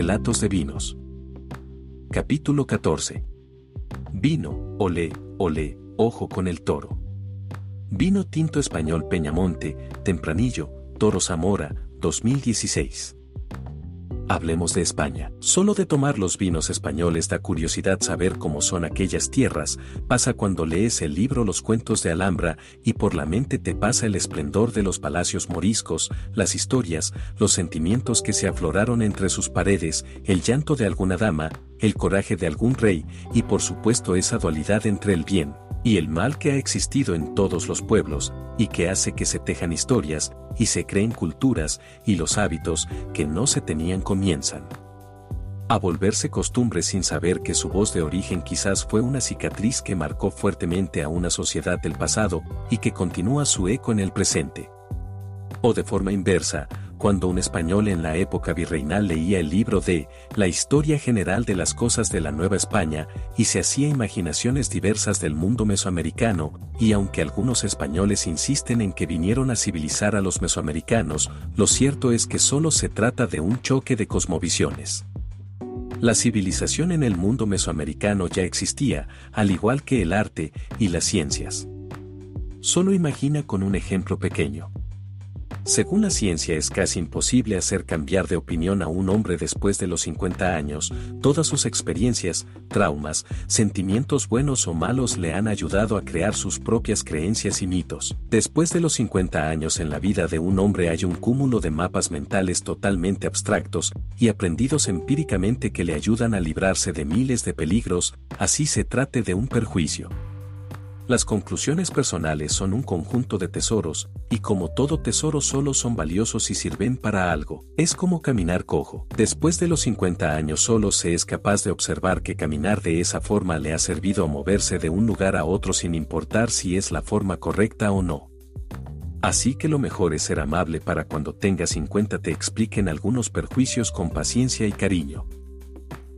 Relatos de vinos. Capítulo 14. Vino, olé, olé, ojo con el toro. Vino tinto español Peñamonte, Tempranillo, Toro Zamora, 2016. Hablemos de España. Solo de tomar los vinos españoles da curiosidad saber cómo son aquellas tierras, pasa cuando lees el libro Los cuentos de Alhambra y por la mente te pasa el esplendor de los palacios moriscos, las historias, los sentimientos que se afloraron entre sus paredes, el llanto de alguna dama, el coraje de algún rey y por supuesto esa dualidad entre el bien, y el mal que ha existido en todos los pueblos, y que hace que se tejan historias, y se creen culturas, y los hábitos, que no se tenían comienzan a volverse costumbre sin saber que su voz de origen quizás fue una cicatriz que marcó fuertemente a una sociedad del pasado y que continúa su eco en el presente. O de forma inversa, cuando un español en la época virreinal leía el libro de La historia general de las cosas de la Nueva España y se hacía imaginaciones diversas del mundo mesoamericano, y aunque algunos españoles insisten en que vinieron a civilizar a los mesoamericanos, lo cierto es que solo se trata de un choque de cosmovisiones. La civilización en el mundo mesoamericano ya existía, al igual que el arte y las ciencias. Solo imagina con un ejemplo pequeño. Según la ciencia es casi imposible hacer cambiar de opinión a un hombre después de los 50 años, todas sus experiencias, traumas, sentimientos buenos o malos le han ayudado a crear sus propias creencias y mitos. Después de los 50 años en la vida de un hombre hay un cúmulo de mapas mentales totalmente abstractos y aprendidos empíricamente que le ayudan a librarse de miles de peligros, así se trate de un perjuicio. Las conclusiones personales son un conjunto de tesoros, y como todo tesoro solo son valiosos y sirven para algo. Es como caminar cojo. Después de los 50 años solo se es capaz de observar que caminar de esa forma le ha servido a moverse de un lugar a otro sin importar si es la forma correcta o no. Así que lo mejor es ser amable para cuando tengas 50 te expliquen algunos perjuicios con paciencia y cariño.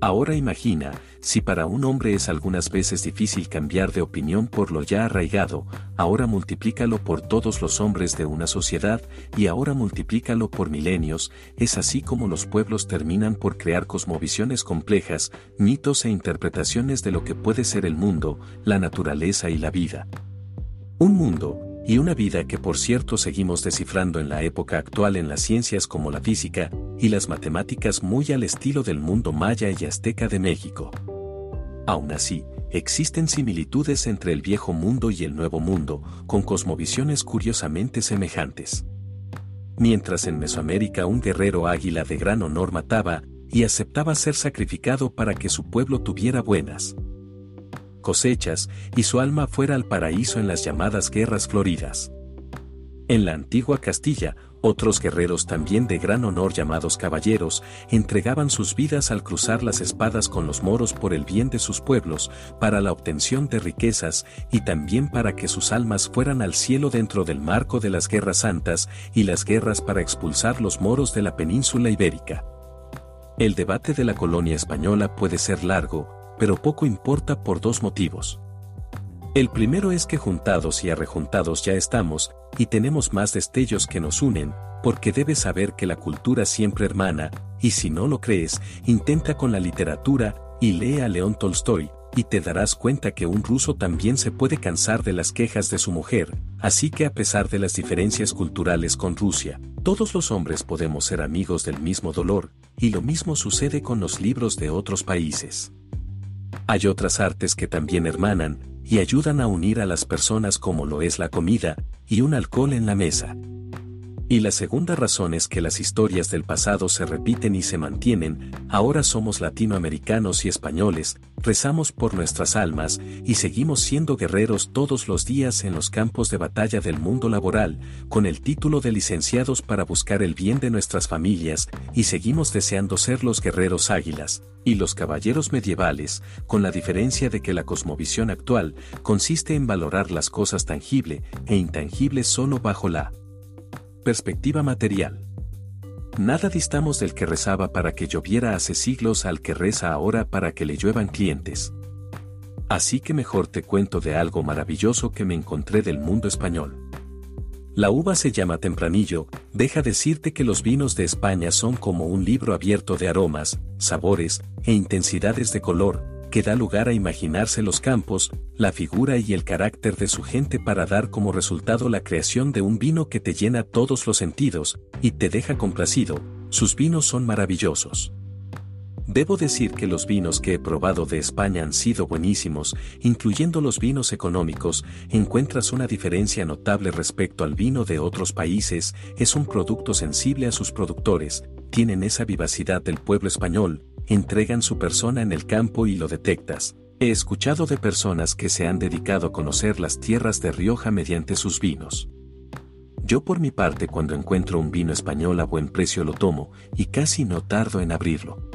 Ahora imagina, si para un hombre es algunas veces difícil cambiar de opinión por lo ya arraigado, ahora multiplícalo por todos los hombres de una sociedad y ahora multiplícalo por milenios, es así como los pueblos terminan por crear cosmovisiones complejas, mitos e interpretaciones de lo que puede ser el mundo, la naturaleza y la vida. Un mundo, y una vida que por cierto seguimos descifrando en la época actual en las ciencias como la física y las matemáticas muy al estilo del mundo maya y azteca de México. Aún así, existen similitudes entre el viejo mundo y el nuevo mundo, con cosmovisiones curiosamente semejantes. Mientras en Mesoamérica un guerrero águila de gran honor mataba y aceptaba ser sacrificado para que su pueblo tuviera buenas cosechas, y su alma fuera al paraíso en las llamadas guerras floridas. En la antigua Castilla, otros guerreros también de gran honor llamados caballeros, entregaban sus vidas al cruzar las espadas con los moros por el bien de sus pueblos, para la obtención de riquezas y también para que sus almas fueran al cielo dentro del marco de las guerras santas y las guerras para expulsar los moros de la península ibérica. El debate de la colonia española puede ser largo, pero poco importa por dos motivos. El primero es que juntados y arrejuntados ya estamos, y tenemos más destellos que nos unen, porque debes saber que la cultura siempre hermana, y si no lo crees, intenta con la literatura, y lee a León Tolstoy, y te darás cuenta que un ruso también se puede cansar de las quejas de su mujer, así que a pesar de las diferencias culturales con Rusia, todos los hombres podemos ser amigos del mismo dolor, y lo mismo sucede con los libros de otros países. Hay otras artes que también hermanan y ayudan a unir a las personas como lo es la comida y un alcohol en la mesa. Y la segunda razón es que las historias del pasado se repiten y se mantienen, ahora somos latinoamericanos y españoles, rezamos por nuestras almas y seguimos siendo guerreros todos los días en los campos de batalla del mundo laboral, con el título de licenciados para buscar el bien de nuestras familias, y seguimos deseando ser los guerreros águilas, y los caballeros medievales, con la diferencia de que la cosmovisión actual consiste en valorar las cosas tangible e intangible solo bajo la Perspectiva material. Nada distamos del que rezaba para que lloviera hace siglos al que reza ahora para que le lluevan clientes. Así que mejor te cuento de algo maravilloso que me encontré del mundo español. La uva se llama tempranillo, deja decirte que los vinos de España son como un libro abierto de aromas, sabores e intensidades de color, que da lugar a imaginarse los campos, la figura y el carácter de su gente para dar como resultado la creación de un vino que te llena todos los sentidos y te deja complacido, sus vinos son maravillosos. Debo decir que los vinos que he probado de España han sido buenísimos, incluyendo los vinos económicos, encuentras una diferencia notable respecto al vino de otros países, es un producto sensible a sus productores, tienen esa vivacidad del pueblo español, entregan su persona en el campo y lo detectas. He escuchado de personas que se han dedicado a conocer las tierras de Rioja mediante sus vinos. Yo por mi parte cuando encuentro un vino español a buen precio lo tomo, y casi no tardo en abrirlo.